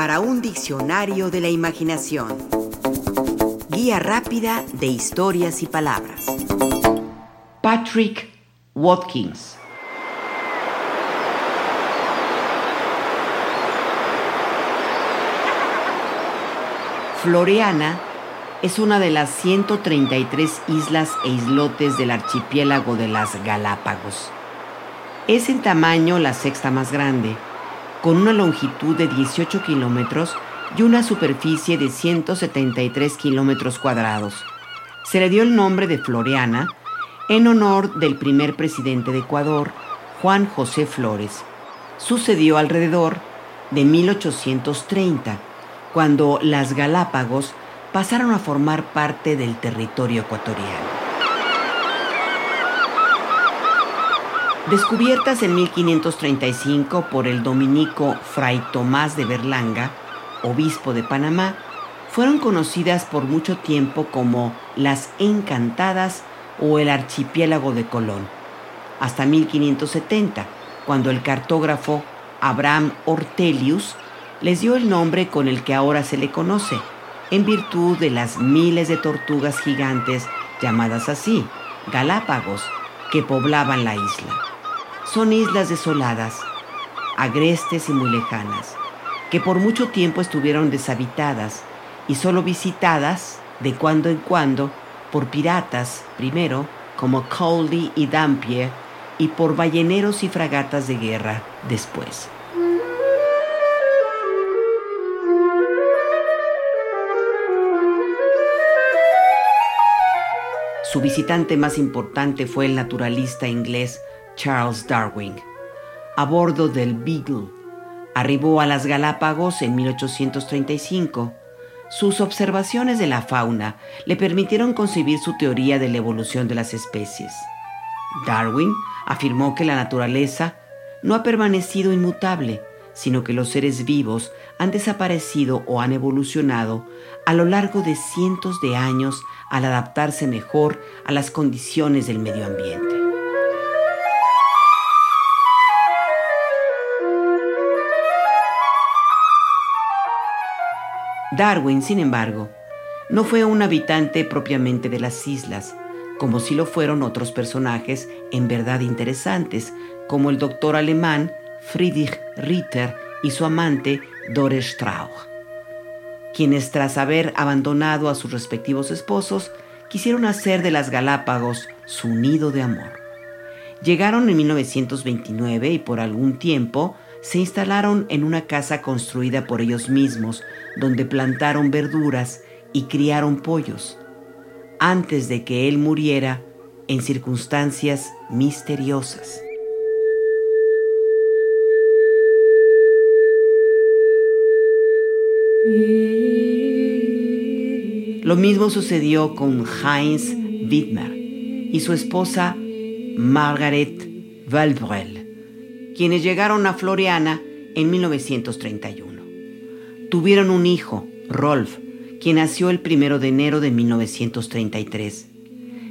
para un diccionario de la imaginación. Guía rápida de historias y palabras. Patrick Watkins. Floreana es una de las 133 islas e islotes del archipiélago de las Galápagos. Es en tamaño la sexta más grande, con una longitud de 18 kilómetros y una superficie de 173 kilómetros cuadrados. Se le dio el nombre de Floreana en honor del primer presidente de Ecuador, Juan José Flores. Sucedió alrededor de 1830, cuando las Galápagos pasaron a formar parte del territorio ecuatoriano. Descubiertas en 1535 por el dominico Fray Tomás de Berlanga, obispo de Panamá, fueron conocidas por mucho tiempo como las Encantadas o el archipiélago de Colón, hasta 1570, cuando el cartógrafo Abraham Ortelius les dio el nombre con el que ahora se le conoce, en virtud de las miles de tortugas gigantes llamadas así, Galápagos, que poblaban la isla. Son islas desoladas, agrestes y muy lejanas, que por mucho tiempo estuvieron deshabitadas y solo visitadas de cuando en cuando por piratas, primero, como Cowley y Dampier, y por balleneros y fragatas de guerra después. Su visitante más importante fue el naturalista inglés Charles Darwin. A bordo del Beagle, arribó a las Galápagos en 1835. Sus observaciones de la fauna le permitieron concebir su teoría de la evolución de las especies. Darwin afirmó que la naturaleza no ha permanecido inmutable, sino que los seres vivos han desaparecido o han evolucionado a lo largo de cientos de años al adaptarse mejor a las condiciones del medio ambiente. Darwin, sin embargo, no fue un habitante propiamente de las islas, como sí lo fueron otros personajes en verdad interesantes, como el doctor alemán Friedrich Ritter y su amante Dore Strauch, quienes tras haber abandonado a sus respectivos esposos, quisieron hacer de las Galápagos su nido de amor. Llegaron en 1929 y por algún tiempo se instalaron en una casa construida por ellos mismos, donde plantaron verduras y criaron pollos, antes de que él muriera en circunstancias misteriosas. Lo mismo sucedió con Heinz Wittmer y su esposa Margaret Valbrel, quienes llegaron a Floriana en 1931. Tuvieron un hijo, Rolf, quien nació el primero de enero de 1933.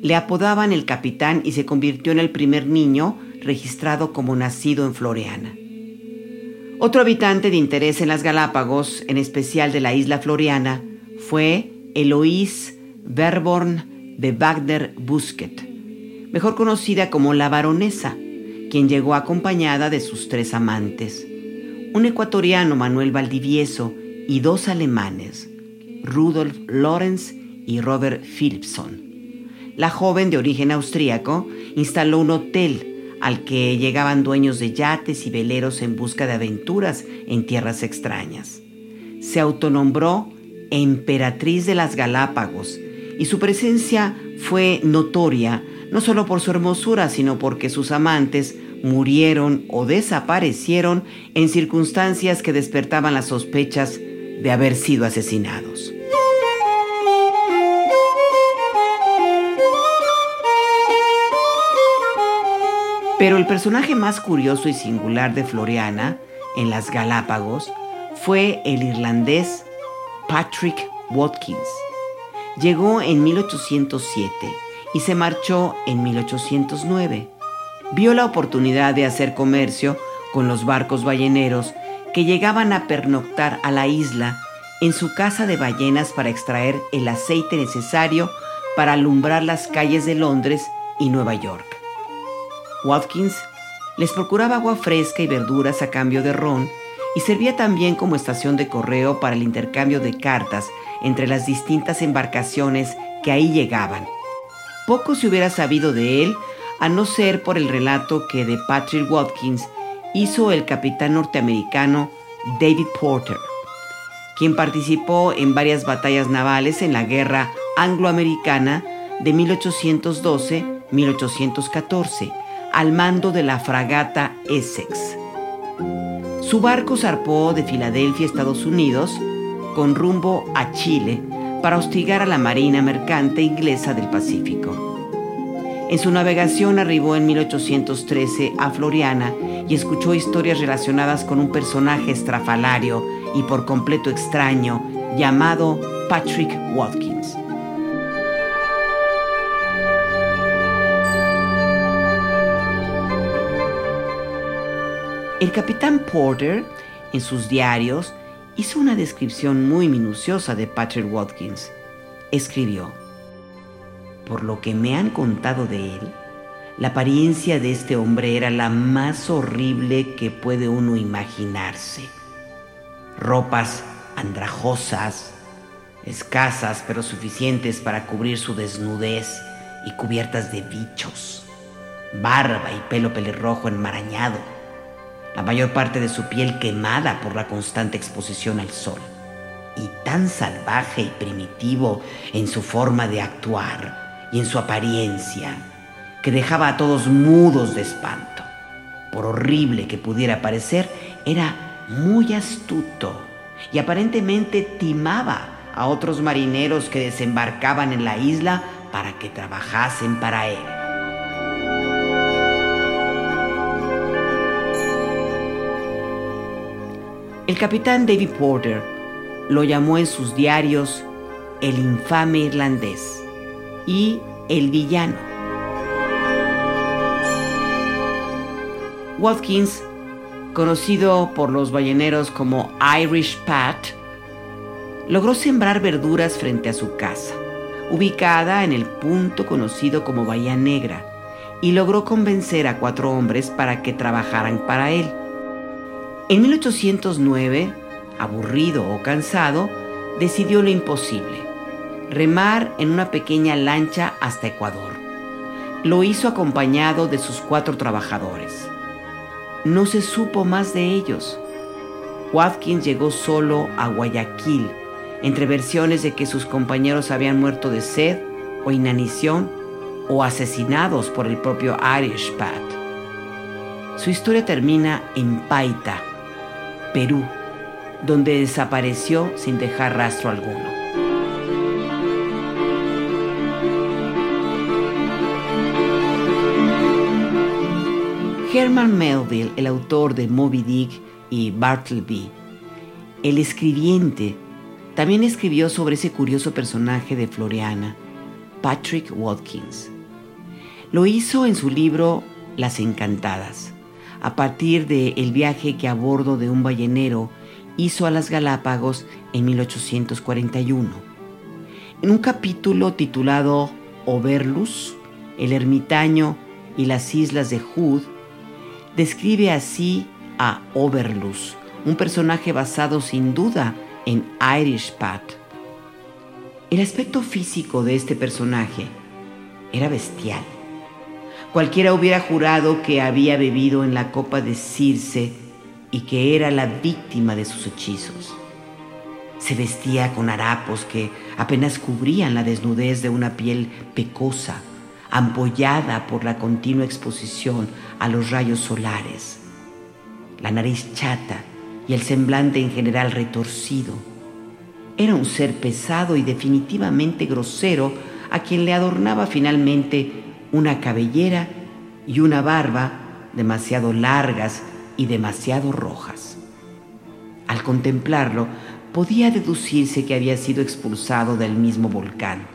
Le apodaban el capitán y se convirtió en el primer niño registrado como nacido en Floriana. Otro habitante de interés en las Galápagos, en especial de la isla Floriana, fue Eloise Verborn de Wagner Busquet, mejor conocida como la baronesa, quien llegó acompañada de sus tres amantes, un ecuatoriano Manuel Valdivieso y dos alemanes, Rudolf Lorenz y Robert Philipson. La joven de origen austríaco instaló un hotel al que llegaban dueños de yates y veleros en busca de aventuras en tierras extrañas. Se autonombró emperatriz de las Galápagos y su presencia fue notoria no solo por su hermosura, sino porque sus amantes murieron o desaparecieron en circunstancias que despertaban las sospechas de haber sido asesinados. Pero el personaje más curioso y singular de Floriana en las Galápagos fue el irlandés Patrick Watkins. Llegó en 1807 y se marchó en 1809. Vio la oportunidad de hacer comercio con los barcos balleneros que llegaban a pernoctar a la isla en su casa de ballenas para extraer el aceite necesario para alumbrar las calles de Londres y Nueva York. Watkins les procuraba agua fresca y verduras a cambio de ron y servía también como estación de correo para el intercambio de cartas entre las distintas embarcaciones que ahí llegaban. Poco se hubiera sabido de él a no ser por el relato que de Patrick Watkins hizo el capitán norteamericano David Porter, quien participó en varias batallas navales en la guerra angloamericana de 1812-1814 al mando de la fragata Essex. Su barco zarpó de Filadelfia, Estados Unidos, con rumbo a Chile para hostigar a la Marina Mercante Inglesa del Pacífico. En su navegación arribó en 1813 a Floriana y escuchó historias relacionadas con un personaje estrafalario y por completo extraño llamado Patrick Watkins. El capitán Porter, en sus diarios, hizo una descripción muy minuciosa de Patrick Watkins. Escribió, por lo que me han contado de él, la apariencia de este hombre era la más horrible que puede uno imaginarse. Ropas andrajosas, escasas pero suficientes para cubrir su desnudez y cubiertas de bichos, barba y pelo pelirrojo enmarañado la mayor parte de su piel quemada por la constante exposición al sol, y tan salvaje y primitivo en su forma de actuar y en su apariencia, que dejaba a todos mudos de espanto. Por horrible que pudiera parecer, era muy astuto y aparentemente timaba a otros marineros que desembarcaban en la isla para que trabajasen para él. El capitán David Porter lo llamó en sus diarios el infame irlandés y el villano. Watkins, conocido por los balleneros como Irish Pat, logró sembrar verduras frente a su casa, ubicada en el punto conocido como Bahía Negra, y logró convencer a cuatro hombres para que trabajaran para él. En 1809, aburrido o cansado, decidió lo imposible, remar en una pequeña lancha hasta Ecuador. Lo hizo acompañado de sus cuatro trabajadores. No se supo más de ellos. Watkins llegó solo a Guayaquil, entre versiones de que sus compañeros habían muerto de sed o inanición o asesinados por el propio Irish Pat. Su historia termina en Paita, Perú, donde desapareció sin dejar rastro alguno. Herman Melville, el autor de Moby Dick y Bartleby, el escribiente, también escribió sobre ese curioso personaje de Floriana, Patrick Watkins. Lo hizo en su libro Las Encantadas a partir del el viaje que a bordo de un ballenero hizo a las Galápagos en 1841. En un capítulo titulado Overlus, el ermitaño y las islas de Hood, describe así a Overlus, un personaje basado sin duda en Irish Pat. El aspecto físico de este personaje era bestial Cualquiera hubiera jurado que había bebido en la copa de Circe y que era la víctima de sus hechizos. Se vestía con harapos que apenas cubrían la desnudez de una piel pecosa, ampollada por la continua exposición a los rayos solares. La nariz chata y el semblante en general retorcido. Era un ser pesado y definitivamente grosero a quien le adornaba finalmente una cabellera y una barba demasiado largas y demasiado rojas. Al contemplarlo, podía deducirse que había sido expulsado del mismo volcán,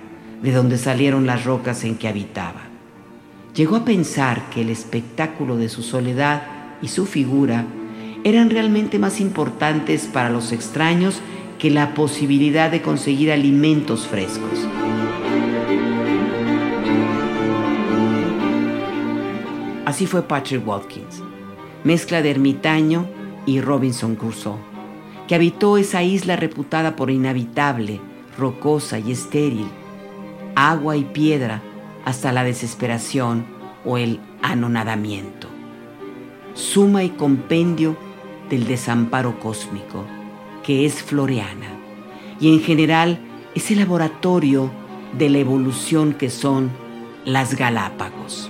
de donde salieron las rocas en que habitaba. Llegó a pensar que el espectáculo de su soledad y su figura eran realmente más importantes para los extraños que la posibilidad de conseguir alimentos frescos. Así fue Patrick Watkins, mezcla de ermitaño y Robinson Crusoe, que habitó esa isla reputada por inhabitable, rocosa y estéril, agua y piedra hasta la desesperación o el anonadamiento, suma y compendio del desamparo cósmico, que es Floreana, y en general es el laboratorio de la evolución que son las Galápagos.